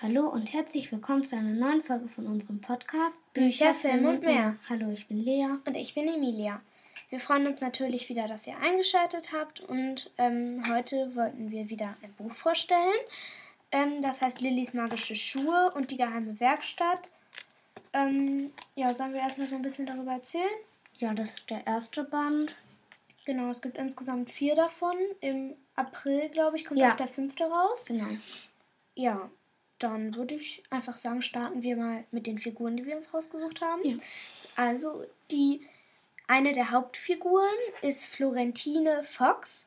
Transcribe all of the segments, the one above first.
Hallo und herzlich willkommen zu einer neuen Folge von unserem Podcast Bücher, Film und mehr. Hallo, ich bin Lea. Und ich bin Emilia. Wir freuen uns natürlich wieder, dass ihr eingeschaltet habt und ähm, heute wollten wir wieder ein Buch vorstellen. Ähm, das heißt Lillys magische Schuhe und die geheime Werkstatt. Ähm, ja, sollen wir erstmal so ein bisschen darüber erzählen? Ja, das ist der erste Band. Genau, es gibt insgesamt vier davon. Im April, glaube ich, kommt Ja. auch der fünfte raus. Genau. Ja, dann würde ich einfach sagen, starten wir mal mit den Figuren, die wir uns rausgesucht haben. Ja. Also die eine der Hauptfiguren ist Florentine Fox.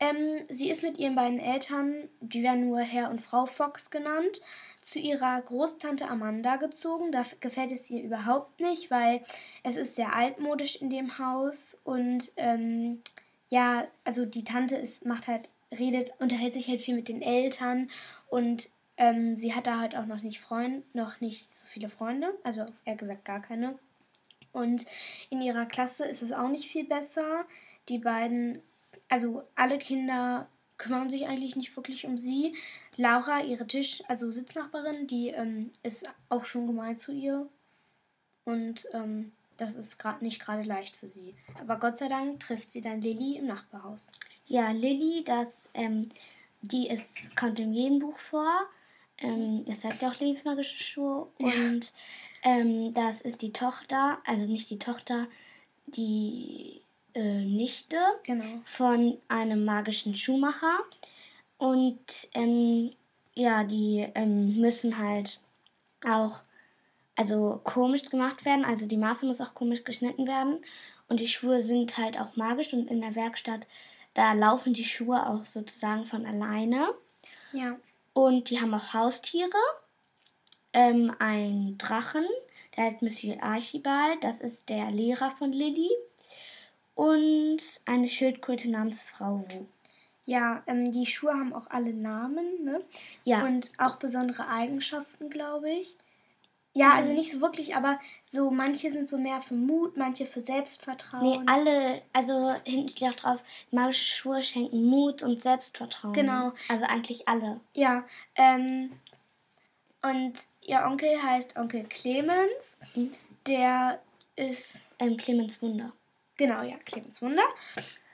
Ähm, sie ist mit ihren beiden Eltern, die werden nur Herr und Frau Fox genannt, zu ihrer Großtante Amanda gezogen. Da gefällt es ihr überhaupt nicht, weil es ist sehr altmodisch in dem Haus und ähm, ja, also die Tante ist, macht halt, redet, unterhält sich halt viel mit den Eltern und ähm, sie hat da halt auch noch nicht Freund, noch nicht so viele Freunde, also eher gesagt gar keine. Und in ihrer Klasse ist es auch nicht viel besser. Die beiden, also alle Kinder kümmern sich eigentlich nicht wirklich um sie. Laura, ihre Tisch, also Sitznachbarin, die ähm, ist auch schon gemein zu ihr. Und ähm, das ist gerade nicht gerade leicht für sie. Aber Gott sei Dank trifft sie dann Lilly im Nachbarhaus. Ja, Lilly, das, ähm, die ist, kommt in jedem Buch vor. Ähm, das sagt ja auch Lillys magische Schuhe. Und ähm, das ist die Tochter, also nicht die Tochter, die äh, Nichte Genau. von einem magischen Schuhmacher. Und ähm, ja, die ähm, müssen halt auch also komisch gemacht werden. Also die Maße muss auch komisch geschnitten werden. Und die Schuhe sind halt auch magisch und in der Werkstatt, da laufen die Schuhe auch sozusagen von alleine. Ja. Und die haben auch Haustiere. Ähm, ein Drachen, der heißt Monsieur Archibald, das ist der Lehrer von Lilly. Und eine Schildkröte namens Frau Wu. Ja, ähm, die Schuhe haben auch alle Namen, ne? Ja, Und auch besondere Eigenschaften, glaube ich. Ja, also Mhm. nicht so wirklich, aber so manche sind so mehr für Mut, manche für nee, Selbstvertrauen. alle, also hinten steht auch drauf, magische Schuhe schenken Mut und Selbstvertrauen. Genau. Also eigentlich alle. Ja, ähm, und ihr Onkel heißt Onkel Clemens. Mhm. Der Der ist, ähm, Clemens Wunder. genau, ja, Clemens Wunder.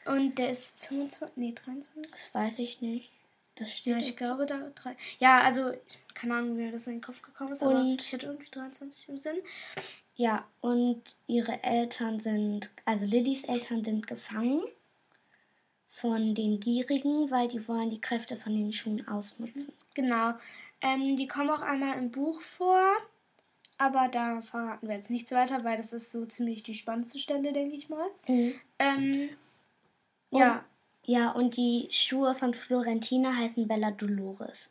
Und der ist 25, nee, 23. Das weiß ich nicht. Das steht. Ja, ich glaube, da drei. Ja, also, keine Ahnung, wie mir das in den Kopf gekommen ist, aber Und- ich hatte irgendwie 23 im Sinn. Ja, und ihre Eltern sind, also Lillys Eltern sind gefangen von den Gierigen, weil die wollen die Kräfte von den Schuhen ausnutzen. Genau. Ähm, die kommen auch einmal im Buch vor, aber da verraten wir jetzt nichts weiter, weil das ist so ziemlich die spannendste Stelle, denke ich mal. Ähm, ja, Ja, und die Schuhe von Florentina heißen Bella Dolores.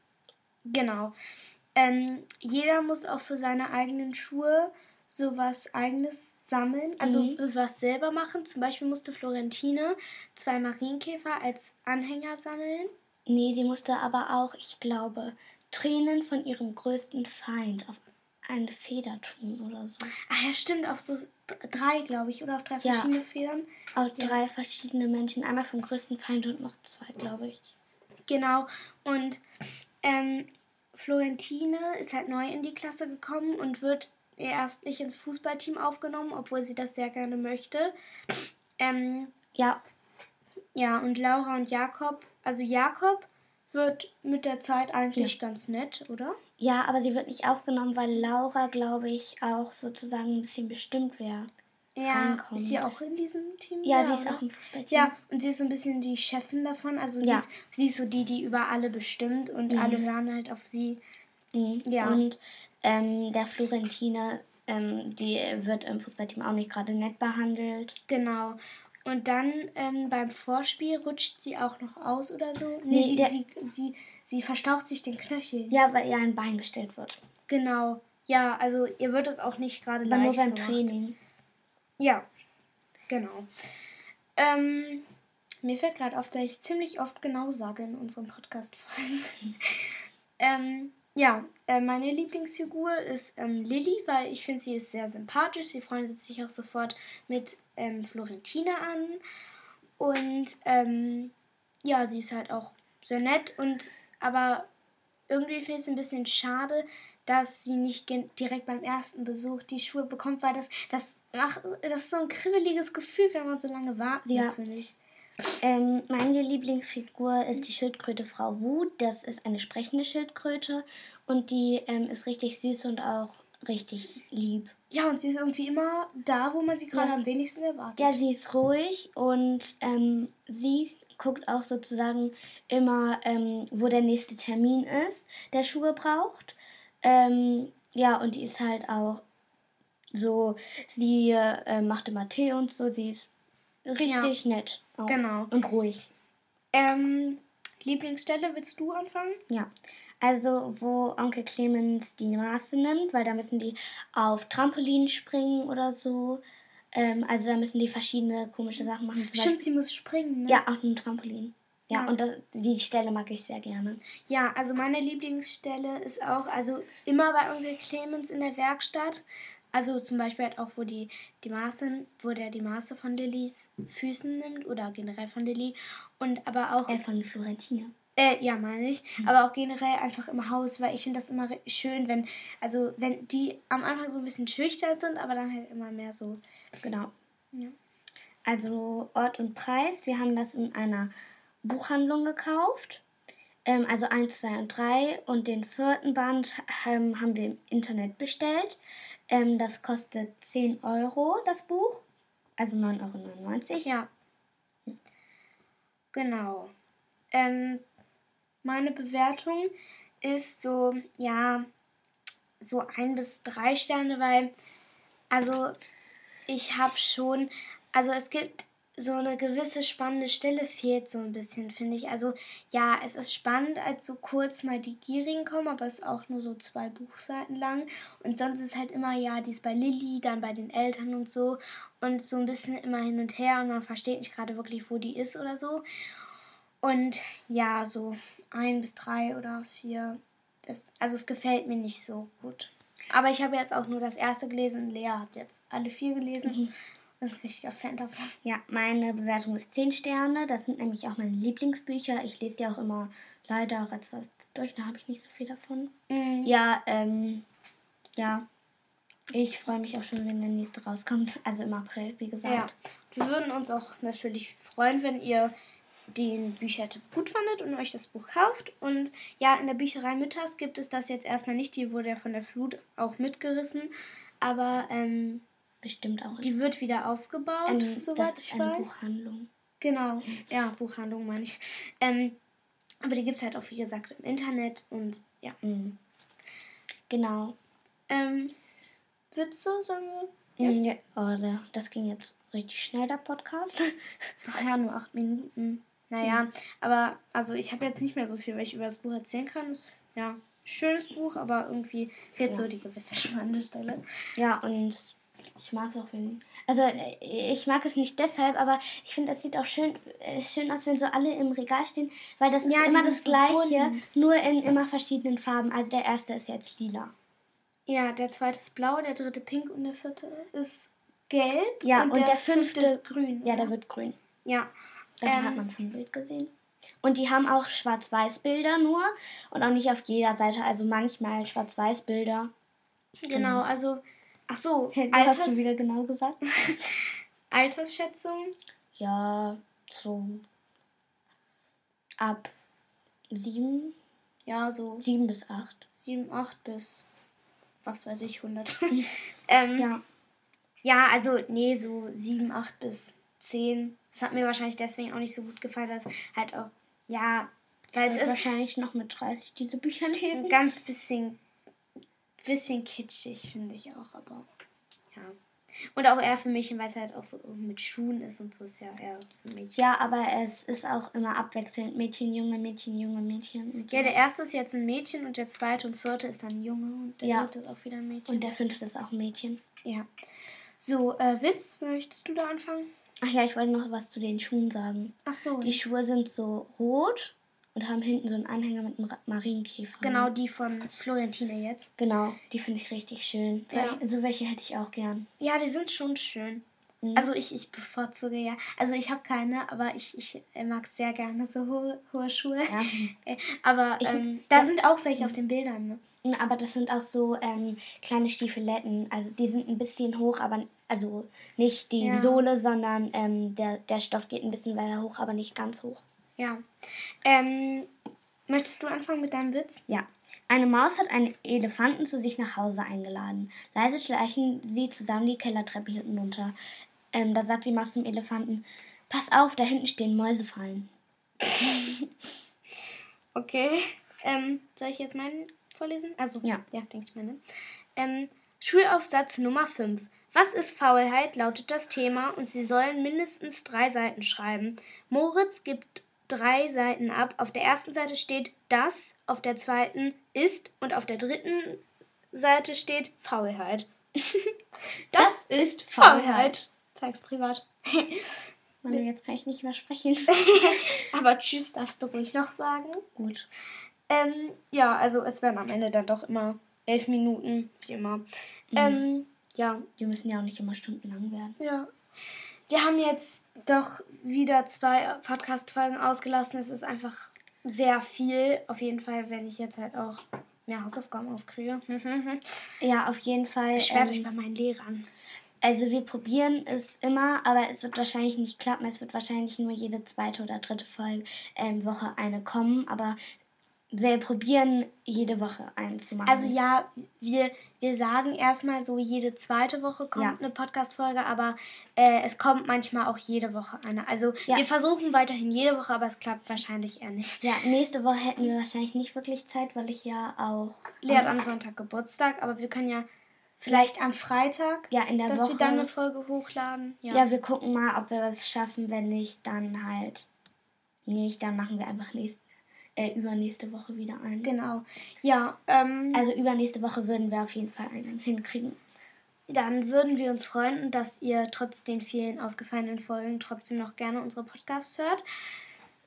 genau. Ähm, jeder muss auch für seine eigenen Schuhe sowas eigenes sammeln, also Mhm. was selber machen. Zum Beispiel musste Florentine zwei Marienkäfer als Anhänger sammeln. Nee, sie musste aber auch, ich glaube, Tränen von ihrem größten Feind auf eine Feder tun oder so. Ach ja, stimmt, auf so drei, glaube ich, oder auf drei Ja. verschiedene Federn. Aus Ja. drei verschiedene Menschen. Einmal vom größten Feind und noch zwei, glaube ich. Genau. Und ähm, Florentine ist halt neu in die Klasse gekommen und wird erst nicht ins Fußballteam aufgenommen, obwohl sie das sehr gerne möchte. Ähm, Ja, ja, und Laura und Jakob, also Jakob wird mit der Zeit eigentlich ganz nett, oder? ja, aber sie wird nicht aufgenommen, weil Laura, glaube ich, auch sozusagen ein bisschen bestimmt wäre. Ja, ist sie auch in diesem Team? Ja, sie ist oder? auch im Fußballteam. Ja, und sie ist so ein bisschen die Chefin davon. Also sie, Ja. ist, sie ist so die, die über alle bestimmt und alle hören halt auf sie. Mhm. Ja. Und ähm, der Florentine, ähm, die wird im Fußballteam auch nicht gerade nett behandelt. Genau. Und dann ähm, beim Vorspiel rutscht sie auch noch aus oder so. Nee, Nee, sie, sie, sie, sie verstaucht sich den Knöchel. Ja, weil ihr ein Bein gestellt wird. Genau. Ja, also ihr wird es auch nicht gerade Aber nur leicht beim gemacht. Training. Ja, genau. Ähm, mir fällt gerade auf, dass ich ziemlich oft genau sage in unserem Podcast-Folgen. ähm, ja, äh, meine Lieblingsfigur ist ähm, Lilly, weil ich finde, sie ist sehr sympathisch. Sie freundet sich auch sofort mit ähm, Florentine an. Und ähm, ja, sie ist halt auch sehr nett und aber irgendwie finde ich es ein bisschen schade, dass sie nicht direkt beim ersten Besuch die Schuhe bekommt, weil das, das macht, das ist so ein kribbeliges Gefühl, wenn man so lange warten ja. muss, finde ich. Ähm, meine Lieblingsfigur ist die Schildkröte Frau Wu. Das ist eine sprechende Schildkröte und die ähm, ist richtig süß und auch richtig lieb. Ja, und sie ist irgendwie immer da, wo man sie gerade ja. am wenigsten erwartet. Ja, sie ist ruhig und ähm, sie guckt auch sozusagen immer, ähm, wo der nächste Termin ist, der Schuhe braucht. Ähm, ja, und die ist halt auch so, sie äh, macht immer Tee und so, sie ist richtig ja. nett. Auch. Genau. Und ruhig. Ähm, Lieblingsstelle, willst du anfangen? Ja. Also, wo Onkel Clemens die Maße nimmt, weil da müssen die auf Trampolin springen oder so. Ähm, also, da müssen die verschiedene komische Sachen machen. Zum Stimmt, Beispiel, sie muss springen, ne? Ja, auf einem Trampolin. Ja, ja, und das, die Stelle mag ich sehr gerne. Ja, also meine Lieblingsstelle ist auch, also immer bei Onkel Clemens in der Werkstatt. Also zum Beispiel halt auch, wo die, die Maße, wo der die Maße von Lillys Füßen nimmt oder generell von Lilly. Und aber auch. Äh, von Florentine. Äh, ja, meine ich. Mhm. Aber auch generell einfach im Haus, weil ich finde das immer schön, wenn, also wenn die am Anfang so ein bisschen schüchtern sind, aber dann halt immer mehr so. Genau. Ja. Also Ort und Preis, wir haben das in einer Buchhandlung gekauft. Ähm, also 1, 2 und 3. Und den vierten Band ähm, haben wir im Internet bestellt. Ähm, das kostet 10 Euro, das Buch. Also 9,99 Euro. Ja. Genau. Ähm, meine Bewertung ist so, ja, so ein bis drei Sterne, weil, also, ich habe schon, also es gibt so eine gewisse spannende Stelle fehlt so ein bisschen, finde ich. Also ja, es ist spannend, als so kurz mal die Gierigen kommen, aber es ist auch nur so zwei Buchseiten lang. Und sonst ist halt immer, ja, die ist bei Lilly, dann bei den Eltern und so. Und so ein bisschen immer hin und her und man versteht nicht gerade wirklich, wo die ist oder so. Und ja, so ein bis drei oder vier. Das, also es gefällt mir nicht so gut. Aber ich habe jetzt auch nur das erste gelesen. Lea hat jetzt alle vier gelesen. Mhm. Ist ein richtiger Fan davon. Ja, meine Bewertung ist 10 Sterne. Das sind nämlich auch meine Lieblingsbücher. Ich lese die auch immer leider fast durch. Da habe ich nicht so viel davon. Mhm. Ja, ähm, ja. Ich freue mich auch schon, wenn der nächste rauskommt. Also im April, wie gesagt. Ja. Wir würden uns auch natürlich freuen, wenn ihr den Büchertipp gut fandet und euch das Buch kauft. Und ja, in der Bücherei Mütters gibt es das jetzt erstmal nicht. Die wurde ja von der Flut auch mitgerissen. Aber ähm, bestimmt auch. Die wird wieder aufgebaut, ähm, soweit ich eine weiß. Buchhandlung. Genau, ja, Buchhandlung meine ich. Ähm, aber die gibt es halt auch, wie gesagt, im Internet und ja. Mhm. Genau. Ähm, Witze, sagen wir? Jetzt? Ja, oh, das ging jetzt richtig schnell, der Podcast. Ach ja, nur acht Minuten. Naja, mhm. aber also ich habe jetzt nicht mehr so viel, weil ich über das Buch erzählen kann. Das, ja, schönes Buch, aber irgendwie fehlt ja. so die gewisse spannende Stelle. Ja, und ich mag es auch, wenn. Also, ich mag es nicht deshalb, aber ich finde, es sieht auch schön, äh, schön aus, wenn so alle im Regal stehen, weil das ja, ist immer das Gleiche, nur in immer verschiedenen Farben. Also, der erste ist jetzt lila. Ja, der zweite ist blau, der dritte pink und der vierte ist gelb. Ja, und, und der, der, fünfte, ist grün. Ja, der wird grün. Ja. Dann ähm, hat man schon ein Bild gesehen. Und die haben auch Schwarz-Weiß-Bilder nur und auch nicht auf jeder Seite, also manchmal Schwarz-Weiß-Bilder. Genau, also Ach so, du Alters hast du wieder genau gesagt. Altersschätzung? Ja, so ab sieben. Ja, so. Sieben bis acht. Sieben, acht bis, was weiß ich, 100. ähm, ja. Ja, also, nee, so sieben, acht bis zehn. Das hat mir wahrscheinlich deswegen auch nicht so gut gefallen, dass halt auch, ja, weil es ist. wahrscheinlich noch mit 30 diese Bücher lesen. Ein ganz bisschen bisschen kitschig, finde ich auch, aber ja. Und auch eher für Mädchen, weil es halt auch so mit Schuhen ist und so ist ja eher für Mädchen. Ja, aber es ist auch immer abwechselnd. Mädchen, Junge, Mädchen, Junge, Mädchen. Mädchen. Ja, der erste ist jetzt ein Mädchen und der zweite und vierte ist dann ein Junge und der ja. dritte ist auch wieder ein Mädchen. Und der fünfte ist auch ein Mädchen. Ja. So, äh, Witz, möchtest du da anfangen? Ach ja, ich wollte noch was zu den Schuhen sagen. Ach so. Die Schuhe sind so rot und haben hinten so einen Anhänger mit einem Marienkäfer. Genau, die von Florentine jetzt. Genau, die finde ich richtig schön. So, ja. so welche hätte ich auch gern. Ja, die sind schon schön. Mhm. Also ich, ich bevorzuge ja, also ich habe keine, aber ich, ich mag sehr gerne so hohe, hohe Schuhe. Ja. Äh, aber ich, ähm, da sind auch welche auf den Bildern. Ne? Aber das sind auch so ähm, kleine Stiefeletten. Also die sind ein bisschen hoch, aber also nicht die ja. Sohle, sondern ähm, der, der Stoff geht ein bisschen weiter hoch, aber nicht ganz hoch. Ja. Ähm, möchtest du anfangen mit deinem Witz? Ja. Eine Maus hat einen Elefanten zu sich nach Hause eingeladen. Leise schleichen sie zusammen die Kellertreppe hinunter. Ähm, da sagt die Maus zum Elefanten: Pass auf, da hinten stehen Mäusefallen. okay. Ähm, soll ich jetzt meinen vorlesen? Also, ja, ja denke ich mal. Ne? Ähm, Schulaufsatz Nummer 5. Was ist Faulheit? lautet das Thema und Sie sollen mindestens drei Seiten schreiben. Moritz gibt drei Seiten ab. Auf der ersten Seite steht das, auf der zweiten ist und auf der dritten Seite steht Faulheit. das, das, ist Faulheit. Sag's privat. Manu, jetzt kann ich nicht mehr sprechen. Aber tschüss darfst du ruhig noch sagen. Gut. Ähm, ja, also es werden am Ende dann doch immer elf Minuten, wie immer. Mhm. Ähm, ja. Die müssen ja auch nicht immer stundenlang werden. Ja. Wir haben jetzt doch wieder zwei Podcast-Folgen ausgelassen. Es ist einfach sehr viel. Auf jeden Fall, wenn ich jetzt halt auch mehr Hausaufgaben aufkriege. ja, auf jeden Fall. Beschwert ähm, euch bei meinen Lehrern. Also wir probieren es immer, aber es wird wahrscheinlich nicht klappen. Es wird wahrscheinlich nur jede zweite oder dritte Folge ähm, Woche eine kommen. Aber wir probieren jede Woche einen zu machen. Also ja, wir, wir sagen erstmal so, jede zweite Woche kommt ja. eine Podcast-Folge, aber äh, es kommt manchmal auch jede Woche eine. Also ja. wir versuchen weiterhin jede Woche, aber es klappt wahrscheinlich eher nicht. Ja, nächste Woche hätten wir wahrscheinlich nicht wirklich Zeit, weil ich ja auch... Lea hat am Sonntag Geburtstag, aber wir können ja vielleicht am Freitag, ja, in der dass Woche, wir dann eine Folge hochladen. Ja. ja, wir gucken mal, ob wir was schaffen. Wenn nicht, dann halt nicht. Dann machen wir einfach nächste äh, übernächste Woche wieder ein. Genau. Ja, ähm, Also übernächste Woche würden wir auf jeden Fall einen hinkriegen. Dann würden wir uns freuen, dass ihr trotz den vielen ausgefallenen Folgen trotzdem noch gerne unsere Podcasts hört.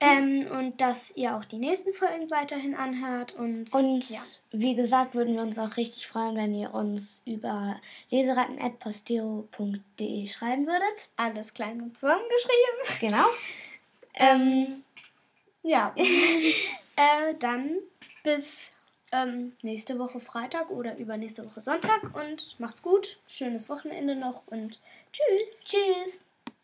Ähm, und dass ihr auch die nächsten Folgen weiterhin anhört. Und, und ja. wie gesagt, würden wir uns auch richtig freuen, wenn ihr uns über leseratten.posteo.de schreiben würdet. Alles klein und zusammengeschrieben. Genau. ähm, ja. äh, dann bis ähm, nächste Woche Freitag oder übernächste Woche Sonntag und macht's gut. Schönes Wochenende noch und tschüss. Tschüss.